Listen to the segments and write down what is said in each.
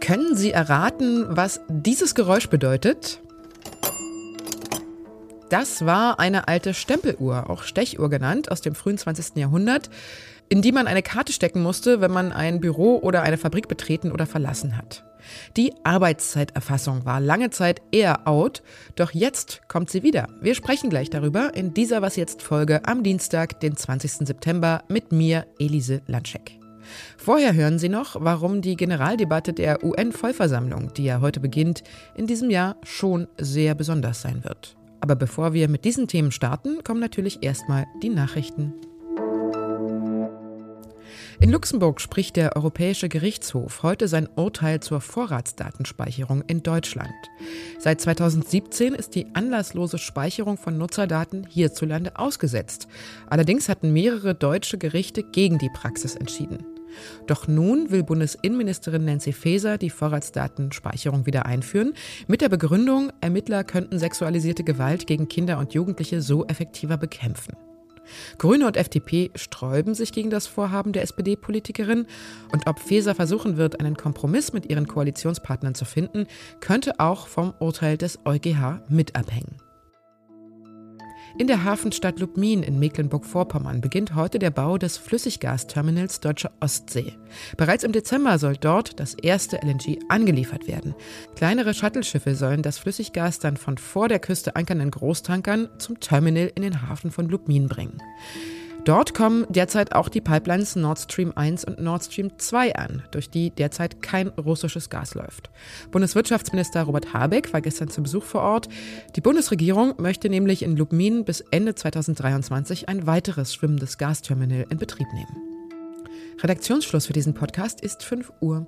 Können Sie erraten, was dieses Geräusch bedeutet? Das war eine alte Stempeluhr, auch Stechuhr genannt, aus dem frühen 20. Jahrhundert, in die man eine Karte stecken musste, wenn man ein Büro oder eine Fabrik betreten oder verlassen hat. Die Arbeitszeiterfassung war lange Zeit eher out, doch jetzt kommt sie wieder. Wir sprechen gleich darüber in dieser Was jetzt Folge am Dienstag, den 20. September mit mir, Elise Landscheck. Vorher hören Sie noch, warum die Generaldebatte der UN-Vollversammlung, die ja heute beginnt, in diesem Jahr schon sehr besonders sein wird. Aber bevor wir mit diesen Themen starten, kommen natürlich erstmal die Nachrichten. In Luxemburg spricht der Europäische Gerichtshof heute sein Urteil zur Vorratsdatenspeicherung in Deutschland. Seit 2017 ist die anlasslose Speicherung von Nutzerdaten hierzulande ausgesetzt. Allerdings hatten mehrere deutsche Gerichte gegen die Praxis entschieden. Doch nun will Bundesinnenministerin Nancy Faeser die Vorratsdatenspeicherung wieder einführen, mit der Begründung, Ermittler könnten sexualisierte Gewalt gegen Kinder und Jugendliche so effektiver bekämpfen. Grüne und FDP sträuben sich gegen das Vorhaben der SPD-Politikerin und ob Faeser versuchen wird, einen Kompromiss mit ihren Koalitionspartnern zu finden, könnte auch vom Urteil des EuGH mit abhängen. In der Hafenstadt Lubmin in Mecklenburg-Vorpommern beginnt heute der Bau des Flüssiggasterminals Deutsche Ostsee. Bereits im Dezember soll dort das erste LNG angeliefert werden. Kleinere Shuttleschiffe sollen das Flüssiggas dann von vor der Küste ankernden Großtankern zum Terminal in den Hafen von Lubmin bringen. Dort kommen derzeit auch die Pipelines Nord Stream 1 und Nord Stream 2 an, durch die derzeit kein russisches Gas läuft. Bundeswirtschaftsminister Robert Habeck war gestern zu Besuch vor Ort. Die Bundesregierung möchte nämlich in Lubmin bis Ende 2023 ein weiteres schwimmendes Gasterminal in Betrieb nehmen. Redaktionsschluss für diesen Podcast ist 5 Uhr.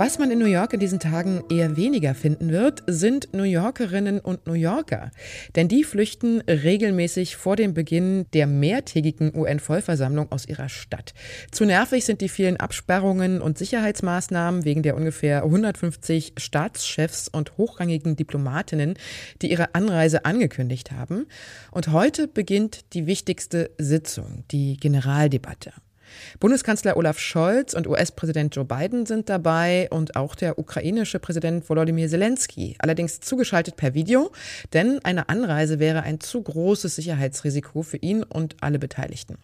Was man in New York in diesen Tagen eher weniger finden wird, sind New Yorkerinnen und New Yorker. Denn die flüchten regelmäßig vor dem Beginn der mehrtägigen UN-Vollversammlung aus ihrer Stadt. Zu nervig sind die vielen Absperrungen und Sicherheitsmaßnahmen wegen der ungefähr 150 Staatschefs und hochrangigen Diplomatinnen, die ihre Anreise angekündigt haben. Und heute beginnt die wichtigste Sitzung, die Generaldebatte. Bundeskanzler Olaf Scholz und US-Präsident Joe Biden sind dabei und auch der ukrainische Präsident Volodymyr Zelensky, allerdings zugeschaltet per Video, denn eine Anreise wäre ein zu großes Sicherheitsrisiko für ihn und alle Beteiligten.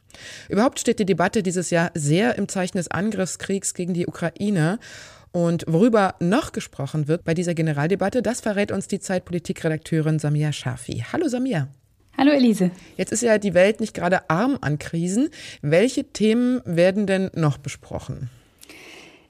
Überhaupt steht die Debatte dieses Jahr sehr im Zeichen des Angriffskriegs gegen die Ukraine und worüber noch gesprochen wird bei dieser Generaldebatte, das verrät uns die Zeitpolitikredakteurin Samia Shafi. Hallo Samia. Hallo Elise. Jetzt ist ja die Welt nicht gerade arm an Krisen. Welche Themen werden denn noch besprochen?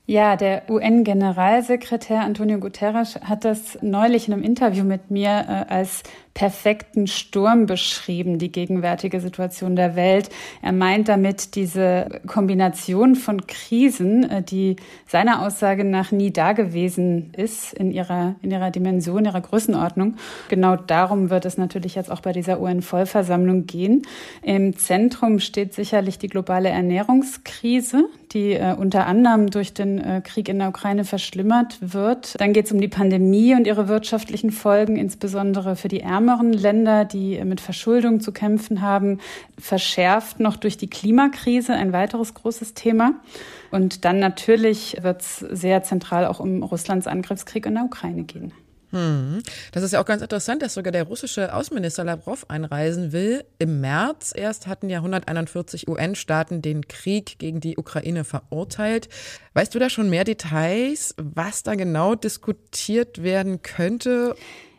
Ja, der UN-Generalsekretär Antonio Guterres hat das neulich in einem Interview mit mir äh, als perfekten Sturm beschrieben, die gegenwärtige Situation der Welt. Er meint damit diese Kombination von Krisen, äh, die seiner Aussage nach nie dagewesen ist in ihrer, in ihrer Dimension, ihrer Größenordnung. Genau darum wird es natürlich jetzt auch bei dieser UN-Vollversammlung gehen. Im Zentrum steht sicherlich die globale Ernährungskrise, die äh, unter anderem durch den äh, Krieg in der Ukraine verschlimmert wird. Dann geht es um die Pandemie und ihre wirtschaftlichen Folgen, insbesondere für die ärmeren Länder, die mit Verschuldung zu kämpfen haben, verschärft noch durch die Klimakrise, ein weiteres großes Thema. Und dann natürlich wird es sehr zentral auch um Russlands Angriffskrieg in der Ukraine gehen. Hm. Das ist ja auch ganz interessant, dass sogar der russische Außenminister Lavrov einreisen will. Im März erst hatten ja 141 UN-Staaten den Krieg gegen die Ukraine verurteilt. Weißt du da schon mehr Details, was da genau diskutiert werden könnte?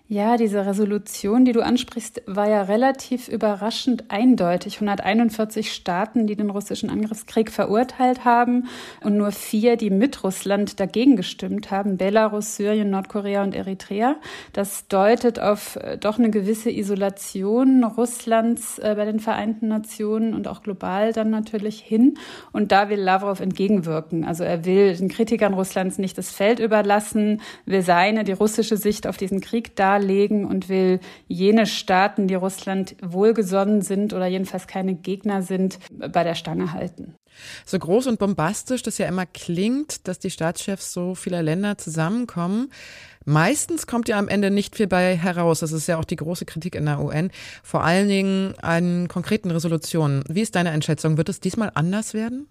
Ja, diese Resolution, die du ansprichst, war ja relativ überraschend eindeutig. 141 Staaten, die den russischen Angriffskrieg verurteilt haben und nur vier, die mit Russland dagegen gestimmt haben. Belarus, Syrien, Nordkorea und Eritrea. Das deutet auf äh, doch eine gewisse Isolation Russlands äh, bei den Vereinten Nationen und auch global dann natürlich hin. Und da will Lavrov entgegenwirken. Also er will den Kritikern Russlands nicht das Feld überlassen, will seine, die russische Sicht auf diesen Krieg da darlegen und will jene Staaten, die Russland wohlgesonnen sind oder jedenfalls keine Gegner sind, bei der Stange halten. So groß und bombastisch das ja immer klingt, dass die Staatschefs so vieler Länder zusammenkommen, Meistens kommt ja am Ende nicht viel bei heraus. Das ist ja auch die große Kritik in der UN. Vor allen Dingen an konkreten Resolutionen. Wie ist deine Einschätzung? Wird es diesmal anders werden?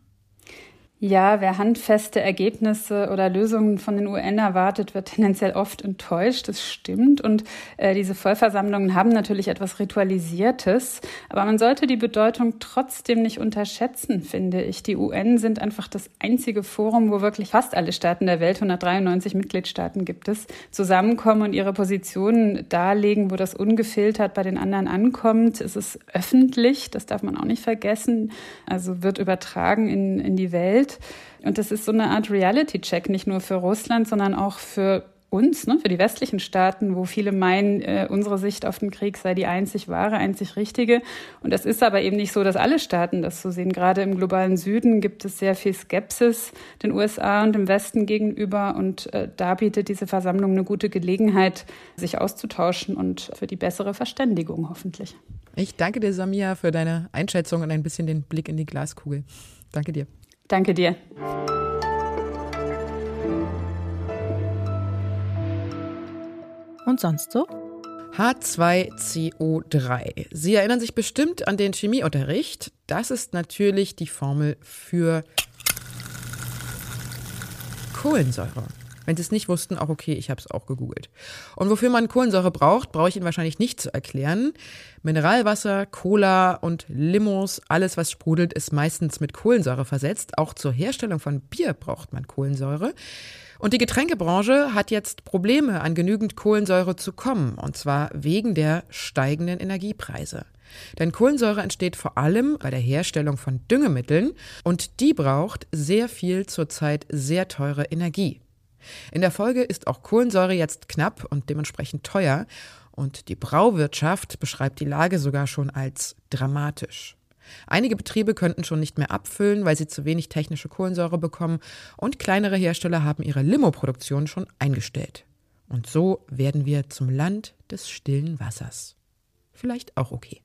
Ja, wer handfeste Ergebnisse oder Lösungen von den UN erwartet, wird tendenziell oft enttäuscht. Das stimmt. Und äh, diese Vollversammlungen haben natürlich etwas Ritualisiertes. Aber man sollte die Bedeutung trotzdem nicht unterschätzen, finde ich. Die UN sind einfach das einzige Forum, wo wirklich fast alle Staaten der Welt, 193 Mitgliedstaaten gibt es, zusammenkommen und ihre Positionen darlegen, wo das ungefiltert bei den anderen ankommt. Es ist öffentlich, das darf man auch nicht vergessen. Also wird übertragen in, in die Welt. Und das ist so eine Art Reality-Check, nicht nur für Russland, sondern auch für uns, ne, für die westlichen Staaten, wo viele meinen, äh, unsere Sicht auf den Krieg sei die einzig wahre, einzig richtige. Und das ist aber eben nicht so, dass alle Staaten das so sehen. Gerade im globalen Süden gibt es sehr viel Skepsis den USA und dem Westen gegenüber. Und äh, da bietet diese Versammlung eine gute Gelegenheit, sich auszutauschen und für die bessere Verständigung hoffentlich. Ich danke dir, Samia, für deine Einschätzung und ein bisschen den Blick in die Glaskugel. Danke dir. Danke dir. Und sonst so? H2CO3. Sie erinnern sich bestimmt an den Chemieunterricht. Das ist natürlich die Formel für Kohlensäure. Wenn Sie es nicht wussten, auch okay, ich habe es auch gegoogelt. Und wofür man Kohlensäure braucht, brauche ich Ihnen wahrscheinlich nicht zu erklären. Mineralwasser, Cola und Limos, alles was sprudelt, ist meistens mit Kohlensäure versetzt. Auch zur Herstellung von Bier braucht man Kohlensäure. Und die Getränkebranche hat jetzt Probleme, an genügend Kohlensäure zu kommen, und zwar wegen der steigenden Energiepreise. Denn Kohlensäure entsteht vor allem bei der Herstellung von Düngemitteln und die braucht sehr viel zurzeit sehr teure Energie. In der Folge ist auch Kohlensäure jetzt knapp und dementsprechend teuer. Und die Brauwirtschaft beschreibt die Lage sogar schon als dramatisch. Einige Betriebe könnten schon nicht mehr abfüllen, weil sie zu wenig technische Kohlensäure bekommen und kleinere Hersteller haben ihre Limo-Produktion schon eingestellt. Und so werden wir zum Land des stillen Wassers. Vielleicht auch okay.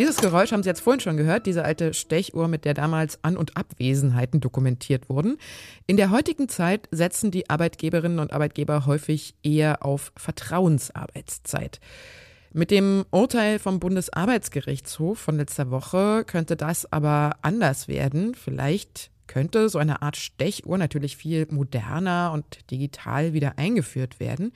Dieses Geräusch haben Sie jetzt vorhin schon gehört, diese alte Stechuhr, mit der damals An- und Abwesenheiten dokumentiert wurden. In der heutigen Zeit setzen die Arbeitgeberinnen und Arbeitgeber häufig eher auf Vertrauensarbeitszeit. Mit dem Urteil vom Bundesarbeitsgerichtshof von letzter Woche könnte das aber anders werden. Vielleicht könnte so eine Art Stechuhr natürlich viel moderner und digital wieder eingeführt werden.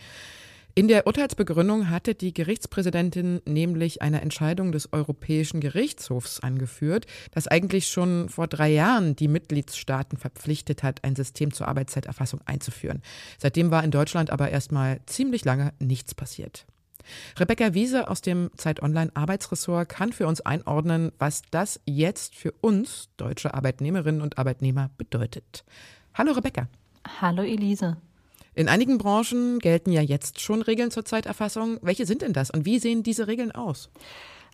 In der Urteilsbegründung hatte die Gerichtspräsidentin nämlich eine Entscheidung des Europäischen Gerichtshofs angeführt, das eigentlich schon vor drei Jahren die Mitgliedstaaten verpflichtet hat, ein System zur Arbeitszeiterfassung einzuführen. Seitdem war in Deutschland aber erstmal ziemlich lange nichts passiert. Rebecca Wiese aus dem Zeit Online Arbeitsressort kann für uns einordnen, was das jetzt für uns deutsche Arbeitnehmerinnen und Arbeitnehmer bedeutet. Hallo Rebecca. Hallo Elise. In einigen Branchen gelten ja jetzt schon Regeln zur Zeiterfassung. Welche sind denn das und wie sehen diese Regeln aus?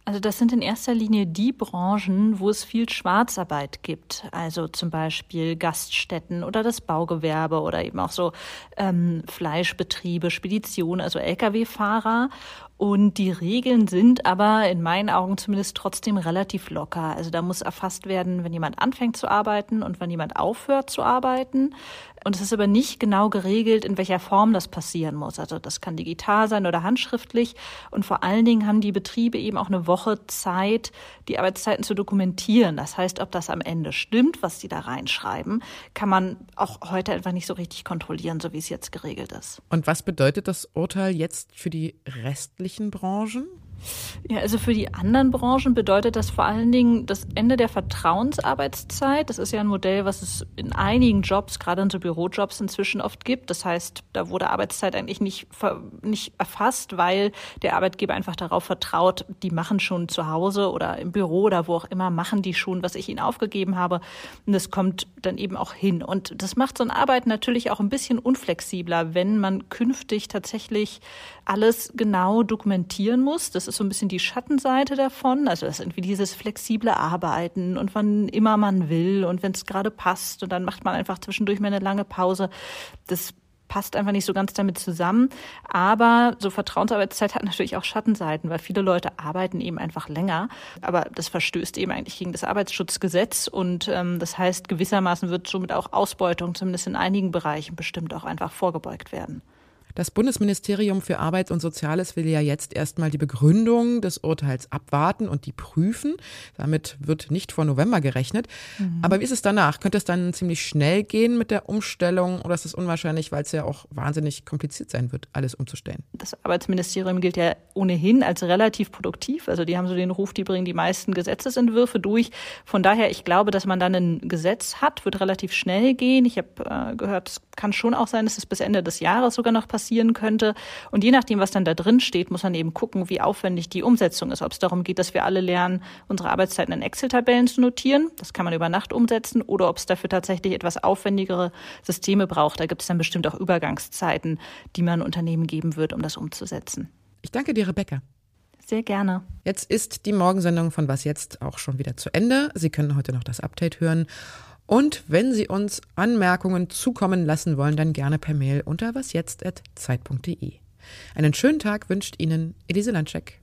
Also das sind in erster Linie die Branchen, wo es viel Schwarzarbeit gibt. Also zum Beispiel Gaststätten oder das Baugewerbe oder eben auch so ähm, Fleischbetriebe, Speditionen, also Lkw-Fahrer. Und die Regeln sind aber in meinen Augen zumindest trotzdem relativ locker. Also da muss erfasst werden, wenn jemand anfängt zu arbeiten und wenn jemand aufhört zu arbeiten. Und es ist aber nicht genau geregelt, in welcher Form das passieren muss. Also das kann digital sein oder handschriftlich. Und vor allen Dingen haben die Betriebe eben auch eine Woche Zeit, die Arbeitszeiten zu dokumentieren. Das heißt, ob das am Ende stimmt, was die da reinschreiben, kann man auch heute einfach nicht so richtig kontrollieren, so wie es jetzt geregelt ist. Und was bedeutet das Urteil jetzt für die restlichen Branchen? Ja, also für die anderen Branchen bedeutet das vor allen Dingen das Ende der Vertrauensarbeitszeit. Das ist ja ein Modell, was es in einigen Jobs, gerade in so Bürojobs inzwischen oft gibt. Das heißt, da wurde Arbeitszeit eigentlich nicht, nicht erfasst, weil der Arbeitgeber einfach darauf vertraut, die machen schon zu Hause oder im Büro oder wo auch immer, machen die schon, was ich ihnen aufgegeben habe. Und das kommt dann eben auch hin. Und das macht so eine Arbeit natürlich auch ein bisschen unflexibler, wenn man künftig tatsächlich alles genau dokumentieren muss. Das ist so ein bisschen die Schattenseite davon. Also das ist irgendwie dieses flexible Arbeiten und wann immer man will und wenn es gerade passt und dann macht man einfach zwischendurch mal eine lange Pause. Das passt einfach nicht so ganz damit zusammen. Aber so Vertrauensarbeitszeit hat natürlich auch Schattenseiten, weil viele Leute arbeiten eben einfach länger. Aber das verstößt eben eigentlich gegen das Arbeitsschutzgesetz und ähm, das heißt, gewissermaßen wird somit auch Ausbeutung zumindest in einigen Bereichen bestimmt auch einfach vorgebeugt werden. Das Bundesministerium für Arbeit und Soziales will ja jetzt erstmal die Begründung des Urteils abwarten und die prüfen. Damit wird nicht vor November gerechnet. Mhm. Aber wie ist es danach? Könnte es dann ziemlich schnell gehen mit der Umstellung oder ist es unwahrscheinlich, weil es ja auch wahnsinnig kompliziert sein wird, alles umzustellen? Das Arbeitsministerium gilt ja ohnehin als relativ produktiv. Also die haben so den Ruf, die bringen die meisten Gesetzesentwürfe durch. Von daher, ich glaube, dass man dann ein Gesetz hat, wird relativ schnell gehen. Ich habe äh, gehört, es kann schon auch sein, dass es bis Ende des Jahres sogar noch passiert passieren könnte. Und je nachdem, was dann da drin steht, muss man eben gucken, wie aufwendig die Umsetzung ist. Ob es darum geht, dass wir alle lernen, unsere Arbeitszeiten in Excel-Tabellen zu notieren. Das kann man über Nacht umsetzen. Oder ob es dafür tatsächlich etwas aufwendigere Systeme braucht. Da gibt es dann bestimmt auch Übergangszeiten, die man Unternehmen geben wird, um das umzusetzen. Ich danke dir, Rebecca. Sehr gerne. Jetzt ist die Morgensendung von Was jetzt auch schon wieder zu Ende. Sie können heute noch das Update hören. Und wenn Sie uns Anmerkungen zukommen lassen wollen, dann gerne per Mail unter wasjetzt.zeit.de. Einen schönen Tag wünscht Ihnen Elise Landscheck.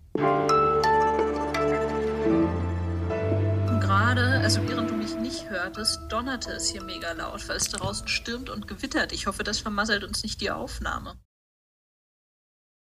Gerade, also während du mich nicht hörtest, donnerte es hier mega laut, weil es draußen stürmt und gewittert. Ich hoffe, das vermasselt uns nicht die Aufnahme.